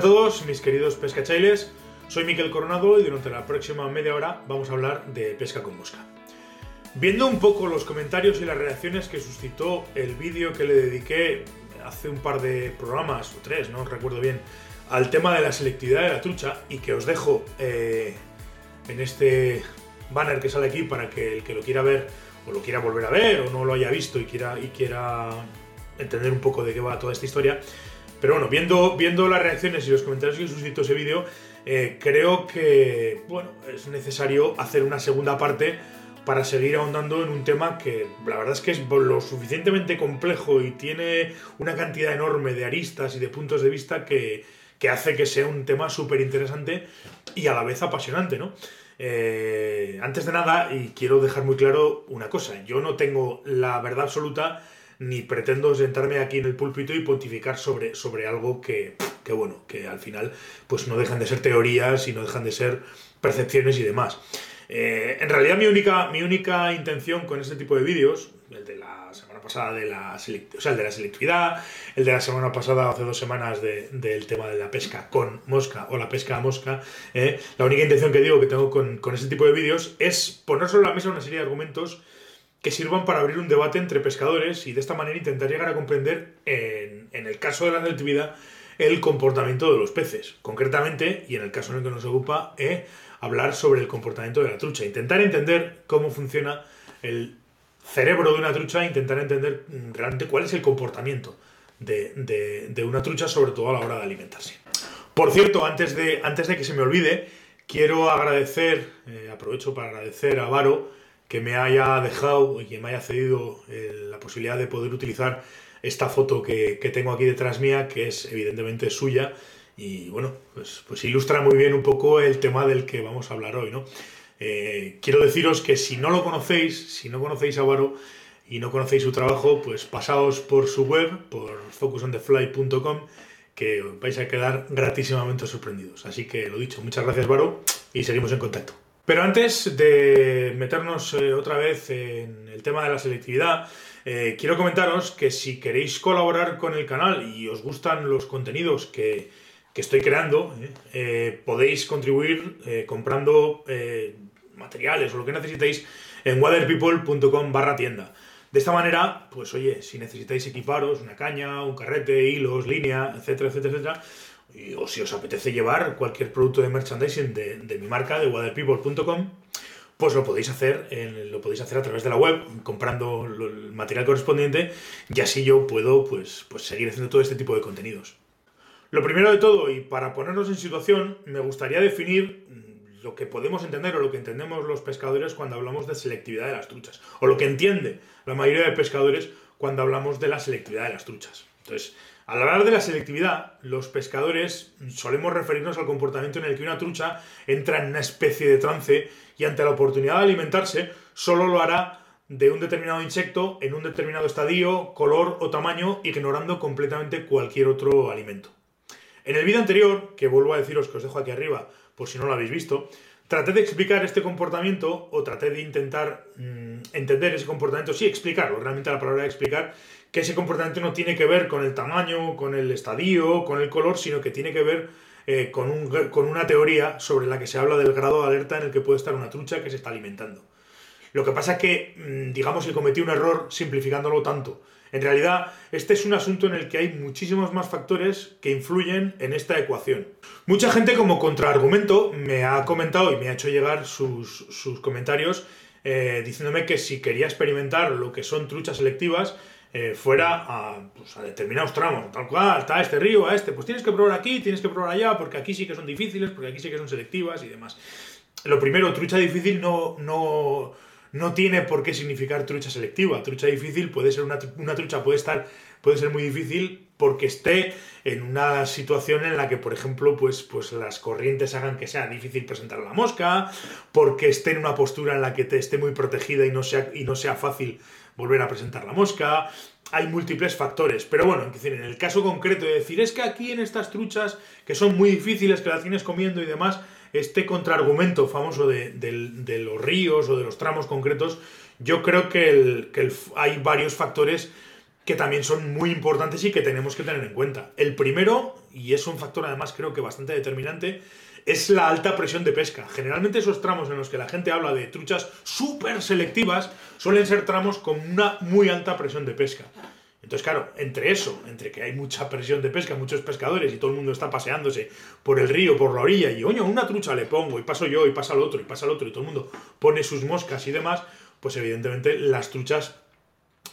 A todos, mis queridos pescachailes. Soy Miquel Coronado y durante la próxima media hora vamos a hablar de pesca con mosca. Viendo un poco los comentarios y las reacciones que suscitó el vídeo que le dediqué hace un par de programas, o tres, no recuerdo bien, al tema de la selectividad de la trucha y que os dejo eh, en este banner que sale aquí para que el que lo quiera ver o lo quiera volver a ver o no lo haya visto y quiera, y quiera entender un poco de qué va toda esta historia. Pero bueno, viendo, viendo las reacciones y los comentarios que suscitó ese vídeo, eh, creo que bueno, es necesario hacer una segunda parte para seguir ahondando en un tema que la verdad es que es lo suficientemente complejo y tiene una cantidad enorme de aristas y de puntos de vista que, que hace que sea un tema súper interesante y a la vez apasionante, ¿no? Eh, antes de nada, y quiero dejar muy claro una cosa, yo no tengo la verdad absoluta ni pretendo sentarme aquí en el púlpito y pontificar sobre, sobre algo que, que, bueno, que al final pues no dejan de ser teorías y no dejan de ser percepciones y demás. Eh, en realidad mi única, mi única intención con este tipo de vídeos, el de la semana pasada de la, o sea, el de la selectividad, el de la semana pasada, hace dos semanas, del tema de la pesca con mosca o la pesca a mosca, eh, la única intención que digo que tengo con, con este tipo de vídeos es poner sobre la mesa una serie de argumentos que sirvan para abrir un debate entre pescadores y de esta manera intentar llegar a comprender, en, el caso de la selectividad, el comportamiento de los peces. Concretamente, y en el caso en el que nos ocupa, eh, hablar sobre el comportamiento de la trucha. Intentar entender cómo funciona el cerebro de una trucha, intentar entender mm, realmente cuál es el comportamiento de, una trucha, sobre todo a la hora de alimentarse. Por cierto, antes de, antes de que se me olvide, quiero agradecer, eh, aprovecho para agradecer a Varo, que me haya dejado y que me haya cedido eh, la posibilidad de poder utilizar esta foto que, tengo aquí detrás mía, que es evidentemente suya, y bueno, pues, pues, ilustra muy bien un poco el tema del que vamos a hablar hoy, ¿no? Eh, quiero deciros que si no lo conocéis, si no conocéis a Varo y no conocéis su trabajo, pues pasaos por su web, por focusonthefly.com, que vais a quedar gratísimamente sorprendidos. Así que lo dicho, muchas gracias Varo y seguimos en contacto. Pero antes de meternos eh, otra vez en el tema de la selectividad, eh, quiero comentaros que si queréis colaborar con el canal y os gustan los contenidos que, estoy creando, eh, podéis contribuir comprando materiales o lo que necesitéis en waterpeople.com barra tienda. De esta manera, pues oye, si necesitáis equiparos una caña, un carrete, hilos, línea, etcétera, etcétera, etcétera, o si os apetece llevar cualquier producto de merchandising de, mi marca, de waterpeople.com, pues lo podéis hacer lo podéis hacer a través de la web comprando el material correspondiente y así yo puedo pues, pues seguir haciendo todo este tipo de contenidos. Lo primero de todo, y para ponernos en situación, me gustaría definir lo que podemos entender o lo que entendemos los pescadores cuando hablamos de selectividad de las truchas, o lo que entiende la mayoría de pescadores cuando hablamos de la selectividad de las truchas. Entonces, al hablar de la selectividad, los pescadores solemos referirnos al comportamiento en el que una trucha entra en una especie de trance y ante la oportunidad de alimentarse solo lo hará de un determinado insecto en un determinado estadio, color o tamaño, ignorando completamente cualquier otro alimento. En el vídeo anterior, que vuelvo a deciros que os dejo aquí arriba por si no lo habéis visto, traté de explicar este comportamiento o traté de intentar mm, entender ese comportamiento, sí, explicarlo, realmente la palabra explicar, que ese comportamiento no tiene que ver con el tamaño, con el estadio, con el color, sino que tiene que ver eh, con, un, con una teoría sobre la que se habla del grado de alerta en el que puede estar una trucha que se está alimentando. Lo que pasa es que, mm, digamos que cometí un error simplificándolo tanto. En realidad, este es un asunto en el que hay muchísimos más factores que influyen en esta ecuación. Mucha gente como contraargumento me ha comentado y me ha hecho llegar sus, sus comentarios eh, diciéndome que si quería experimentar lo que son truchas selectivas, eh, fuera pues, a, determinados tramos, tal cual, está este río, a este, pues tienes que probar aquí, tienes que probar allá, porque aquí sí que son difíciles, porque aquí sí que son selectivas y demás. Lo primero, trucha difícil no, no, no tiene por qué significar trucha selectiva. Trucha difícil puede ser una, una trucha, puede estar, puede ser muy difícil porque esté en una situación en la que, por ejemplo, pues, pues las corrientes hagan que sea difícil presentar a la mosca, porque esté en una postura en la que te esté muy protegida y no sea, y no sea fácil volver a presentar la mosca. Hay múltiples factores, pero bueno, en el caso concreto de decir es que aquí en estas truchas, que son muy difíciles, que las tienes comiendo y demás, este contraargumento famoso de, los ríos o de los tramos concretos, yo creo que, hay varios factores que también son muy importantes y que tenemos que tener en cuenta. El primero, y es un factor además creo que bastante determinante, es la alta presión de pesca. Generalmente esos tramos en los que la gente habla de truchas súper selectivas suelen ser tramos con una muy alta presión de pesca. Entonces, claro, entre eso, entre que hay mucha presión de pesca, muchos pescadores y todo el mundo está paseándose por el río, por la orilla, y oño, una trucha le pongo, y paso yo, y pasa el otro, y pasa el otro, y todo el mundo pone sus moscas y demás, pues evidentemente las truchas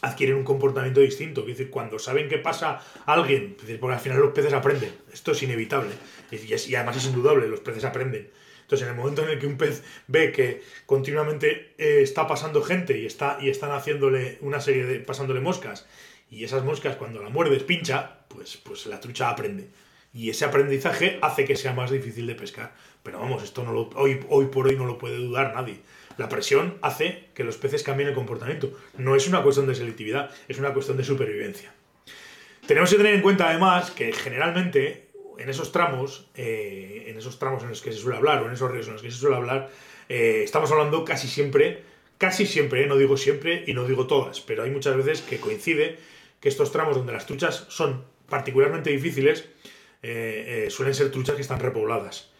adquieren un comportamiento distinto. Es decir, cuando saben que pasa alguien, porque al final los peces aprenden, esto es inevitable, y, además es indudable, los peces aprenden. Entonces, en el momento en el que un pez ve que continuamente eh, está pasando gente y, está, y están haciéndole una serie de. pasándole moscas y esas moscas cuando la muerdes pincha, pues, pues la trucha aprende. Y ese aprendizaje hace que sea más difícil de pescar. Pero vamos, esto no lo, hoy, hoy por hoy no lo puede dudar nadie. La presión hace que los peces cambien el comportamiento. No es una cuestión de selectividad, es una cuestión de supervivencia. Tenemos que tener en cuenta además que generalmente en esos tramos, eh, en esos tramos en los que se suele hablar, o en esos ríos en los que se suele hablar, eh, estamos hablando casi siempre, casi siempre, no digo siempre y no digo todas, pero hay muchas veces que coincide que estos tramos donde las truchas son particularmente difíciles eh, eh, suelen ser truchas que están repobladas.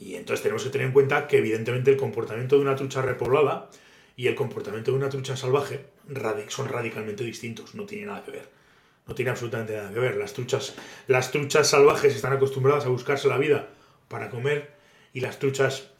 Y entonces tenemos que tener en cuenta que evidentemente el comportamiento de una trucha repoblada y el comportamiento de una trucha salvaje son radicalmente distintos, no tiene nada que ver. No tiene absolutamente nada que ver. Las truchas, las truchas salvajes están acostumbradas a buscarse la vida para comer y las truchas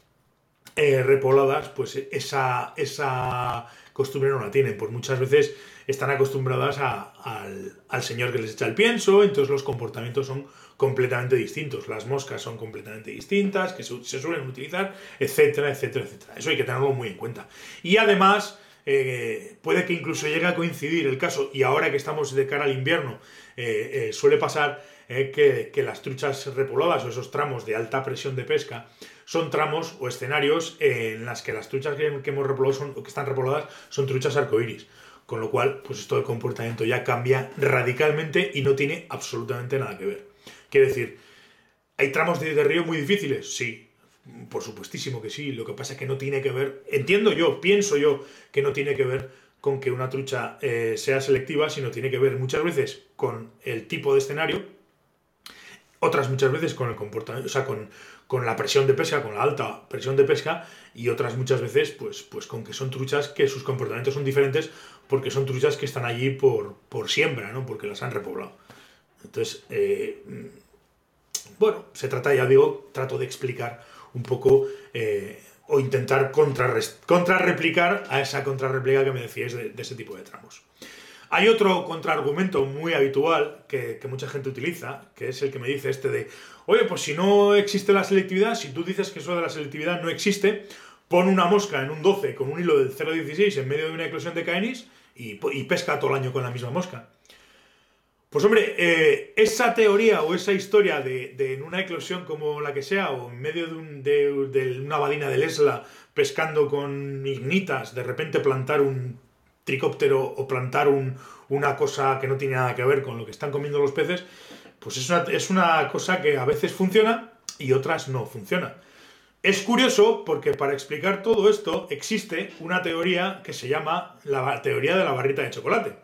eh, repobladas, pues esa, esa costumbre no la tienen. Pues muchas veces están acostumbradas al, señor que les echa el pienso, entonces los comportamientos son completamente distintos. Las moscas son completamente distintas, que se, suelen utilizar, etcétera, etcétera, etcétera. Eso hay que tenerlo muy en cuenta. Y además, eh, puede que incluso llegue a coincidir el caso, y ahora que estamos de cara al invierno, eh, eh, suele pasar que, que, las truchas repobladas o esos tramos de alta presión de pesca son tramos o escenarios en las que las truchas que, hemos repoblado son, que están repobladas son truchas arcoíris. Con lo cual, pues esto del comportamiento ya cambia radicalmente y no tiene absolutamente nada que ver. Quiere decir, ¿hay tramos de, río muy difíciles? Sí, por supuestísimo que sí. Lo que pasa es que no tiene que ver, entiendo yo, pienso yo, que no tiene que ver con que una trucha eh, sea selectiva, sino tiene que ver muchas veces con el tipo de escenario, otras muchas veces con el comportamiento, o sea, con, con la presión de pesca, con la alta presión de pesca, y otras muchas veces, pues, pues con que son truchas que sus comportamientos son diferentes porque son truchas que están allí por, por siembra, ¿no? Porque las han repoblado. Entonces, eh, bueno, se trata, ya digo, trato de explicar un poco eh, o intentar contrarreplicar a esa contrarreplica que me decíais de, ese tipo de tramos. Hay otro contraargumento muy habitual que, mucha gente utiliza, que es el que me dice este de, Oye, pues si no existe la selectividad, si tú dices que eso de la selectividad no existe, pon una mosca en un 12 con un hilo del 0,16 en medio de una eclosión de caenis y, pesca todo el año con la misma mosca. Pues hombre, eh, esa teoría o esa historia de, en una eclosión como la que sea, o en medio de, una badina de Lesla pescando con ignitas, de repente plantar un tricóptero o plantar una cosa que no tiene nada que ver con lo que están comiendo los peces, pues es una, es una cosa que a veces funciona y otras no funciona. Es curioso porque para explicar todo esto existe una teoría que se llama la teoría de la barrita de chocolate,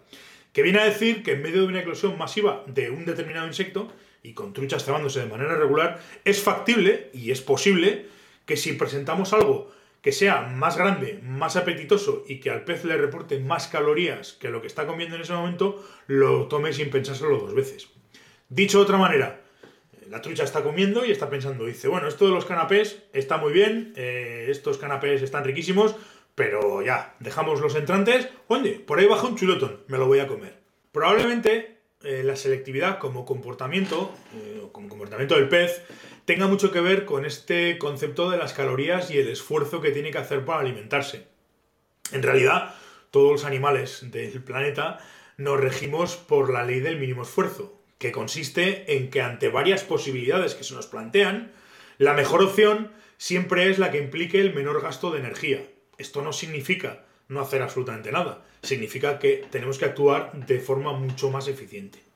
que viene a decir que en medio de una eclosión masiva de un determinado insecto y con truchas cebándose de manera regular, es factible y es posible que si presentamos algo que sea más grande, más apetitoso y que al pez le reporte más calorías que lo que está comiendo en ese momento, lo tome sin pensárselo dos veces. Dicho de otra manera, la trucha está comiendo y está pensando, dice, bueno, esto de los canapés está muy bien, eh, estos canapés están riquísimos, pero ya, dejamos los entrantes, oye, por ahí baja un chulotón, me lo voy a comer. Probablemente eh, la selectividad como comportamiento, eh, como comportamiento del pez, tenga mucho que ver con este concepto de las calorías y el esfuerzo que tiene que hacer para alimentarse. En realidad, todos los animales del planeta nos regimos por la ley del mínimo esfuerzo que consiste en que ante varias posibilidades que se nos plantean, la mejor opción siempre es la que implique el menor gasto de energía. Esto no significa no hacer absolutamente nada, significa que tenemos que actuar de forma mucho más eficiente.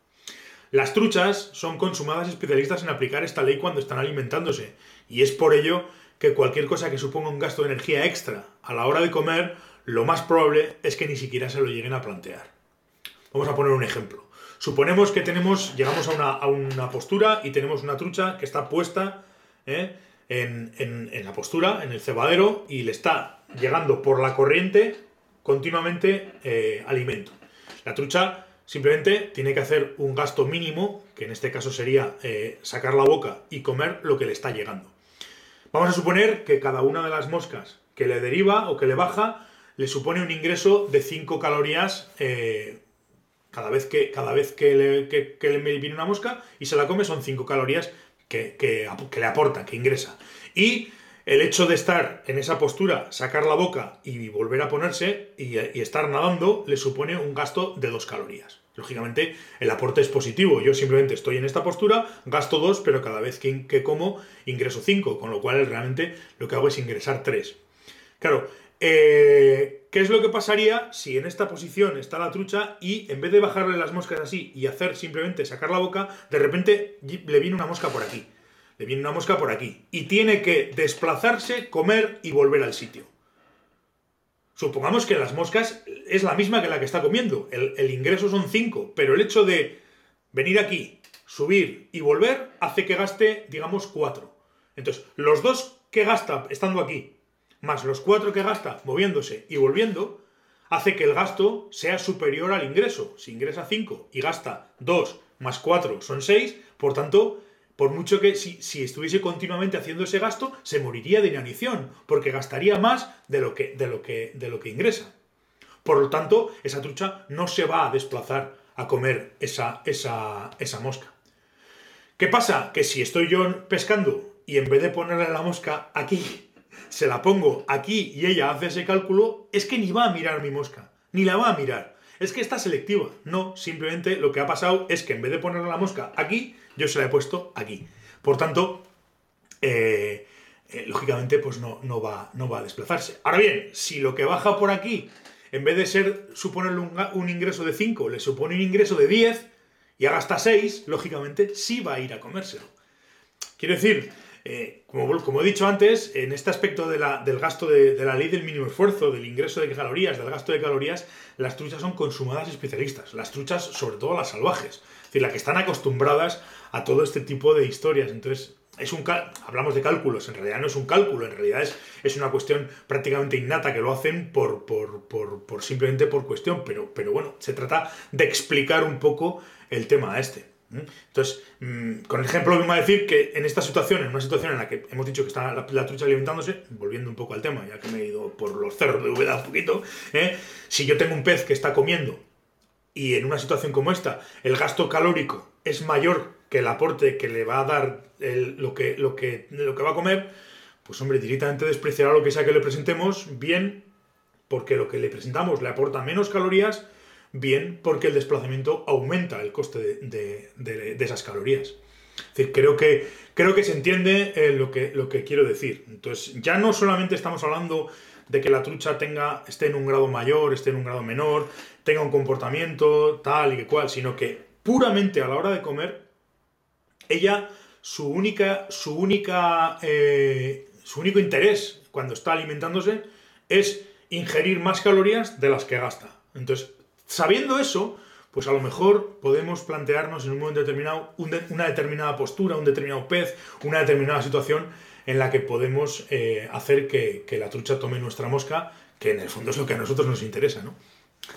Las truchas son consumadas especialistas en aplicar esta ley cuando están alimentándose, y es por ello que cualquier cosa que suponga un gasto de energía extra a la hora de comer, lo más probable es que ni siquiera se lo lleguen a plantear. Vamos a poner un ejemplo. Suponemos que tenemos, llegamos a una, postura y tenemos una trucha que está puesta ¿eh? en, la postura, en el cebadero, y le está llegando por la corriente continuamente eh, alimento. La trucha simplemente tiene que hacer un gasto mínimo, que en este caso sería eh, sacar la boca y comer lo que le está llegando. Vamos a suponer que cada una de las moscas que le deriva o que le baja le supone un ingreso de 5 calorías cada vez que, cada vez que le, viene una mosca y se la come son 5 calorías que, le aporta, que ingresa. Y el hecho de estar en esa postura, sacar la boca y volver a ponerse y, estar nadando le supone un gasto de 2 calorías. Lógicamente, el aporte es positivo. Yo simplemente estoy en esta postura, gasto 2, pero cada vez que, que como ingreso 5, con lo cual realmente lo que hago es ingresar 3. Claro, eh, ¿Qué es lo que pasaría si en esta posición está la trucha y en vez de bajarle las moscas así y hacer simplemente sacar la boca, de repente le viene una mosca por aquí? Le viene una mosca por aquí. Y tiene que desplazarse, comer y volver al sitio. Supongamos que las moscas es la misma que la que está comiendo. El, el ingreso son 5, pero el hecho de venir aquí, subir y volver hace que gaste, digamos, 4. Entonces, los dos que gasta estando aquí más los cuatro que gasta moviéndose y volviendo, hace que el gasto sea superior al ingreso. Si ingresa 5 y gasta 2 más 4 son 6, por tanto, por mucho que si, estuviese continuamente haciendo ese gasto, se moriría de inanición, porque gastaría más de lo que, de lo que, de lo que ingresa. Por lo tanto, esa trucha no se va a desplazar a comer esa, esa, esa mosca. ¿Qué pasa? Que si estoy yo pescando y en vez de ponerle la mosca aquí, se la pongo aquí y ella hace ese cálculo, es que ni va a mirar mi mosca, ni la va a mirar. Es que está selectiva. No, simplemente lo que ha pasado es que en vez de ponerle la mosca aquí, yo se la he puesto aquí. Por tanto, eh, eh, lógicamente, pues no, no, va, no va a desplazarse. Ahora bien, si lo que baja por aquí, en vez de ser suponerle un, un ingreso de 5, le supone un ingreso de 10 y haga hasta 6, lógicamente sí va a ir a comérselo. Quiero decir, eh, como, he dicho antes, en este aspecto del gasto de, la ley del mínimo esfuerzo, del ingreso de calorías, del gasto de calorías, las truchas son consumadas especialistas. Las truchas, sobre todo las salvajes. Es decir, las que están acostumbradas a todo este tipo de historias. Entonces, es un hablamos de cálculos, en realidad no es un cálculo, en realidad es, es una cuestión prácticamente innata que lo hacen por, por, simplemente por cuestión, pero, pero bueno, se trata de explicar un poco el tema este. Entonces, mm, con el ejemplo mismo a decir que en esta situación, en una situación en la que hemos dicho que está la, trucha alimentándose, volviendo un poco al tema, ya que me he ido por los cerros de Úbeda un poquito, ¿eh? si yo tengo un pez que está comiendo y en una situación como esta el gasto calórico es mayor que el aporte que le va a dar lo, que, lo, que, lo que va a comer, pues hombre, directamente despreciará lo que sea que le presentemos, bien porque lo que le presentamos le aporta menos calorías, bien porque el desplazamiento aumenta el coste de, esas calorías. Decir, creo que, creo que se entiende eh, lo, que, lo que quiero decir. Entonces, ya no solamente estamos hablando de que la trucha tenga, esté en un grado mayor, esté en un grado menor, tenga un comportamiento tal y que cual, sino que puramente a la hora de comer, ella, su única, su única, eh, su único interés cuando está alimentándose es ingerir más calorías de las que gasta. Entonces, Sabiendo eso, pues a lo mejor podemos plantearnos en un momento determinado una determinada postura, un determinado pez, una determinada situación en la que podemos eh, hacer que, la trucha tome nuestra mosca, que en el fondo es lo que a nosotros nos interesa, ¿no?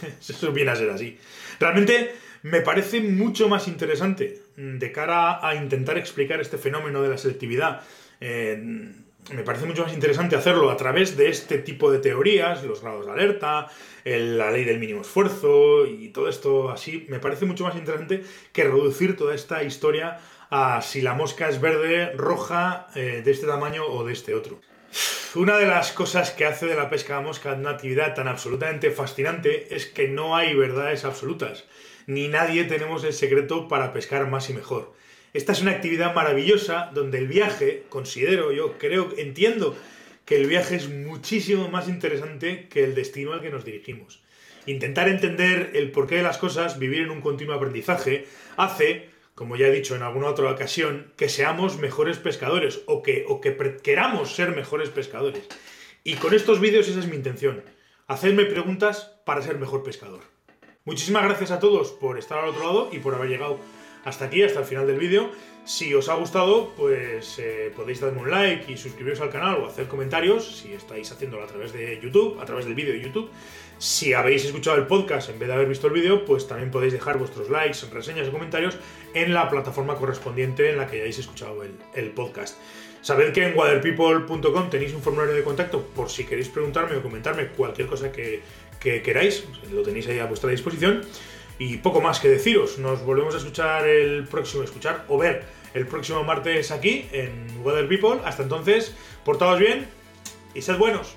Eso viene a ser así. Realmente me parece mucho más interesante de cara a intentar explicar este fenómeno de la selectividad. Eh, me parece mucho más interesante hacerlo a través de este tipo de teorías, los grados de alerta, la ley del mínimo esfuerzo y todo esto así. Me parece mucho más interesante que reducir toda esta historia a si la mosca es verde, roja, eh, de este tamaño o de este otro. Una de las cosas que hace de la pesca de mosca una actividad tan absolutamente fascinante es que no hay verdades absolutas, ni nadie tenemos el secreto para pescar más y mejor. Esta es una actividad maravillosa donde el viaje, considero yo, creo, entiendo que el viaje es muchísimo más interesante que el destino al que nos dirigimos. Intentar entender el porqué de las cosas, vivir en un continuo aprendizaje, hace, como ya he dicho en alguna otra ocasión, que seamos mejores pescadores o que, o que queramos ser mejores pescadores. Y con estos vídeos esa es mi intención, hacerme preguntas para ser mejor pescador. Muchísimas gracias a todos por estar al otro lado y por haber llegado hasta aquí, hasta el final del vídeo. Si os ha gustado, pues eh, podéis darme un like y suscribiros al canal o hacer comentarios si estáis haciéndolo a través de YouTube, a través del vídeo de YouTube. Si habéis escuchado el podcast en vez de haber visto el vídeo, pues también podéis dejar vuestros likes, reseñas y comentarios en la plataforma correspondiente en la que hayáis escuchado el, el podcast. Sabed que en waterpeople.com tenéis un formulario de contacto por si queréis preguntarme o comentarme cualquier cosa que, que queráis, lo tenéis ahí a vuestra disposición. Y poco más que deciros, nos volvemos a escuchar el próximo, escuchar o ver el próximo martes aquí en Weather People. Hasta entonces, portaos bien y sed buenos.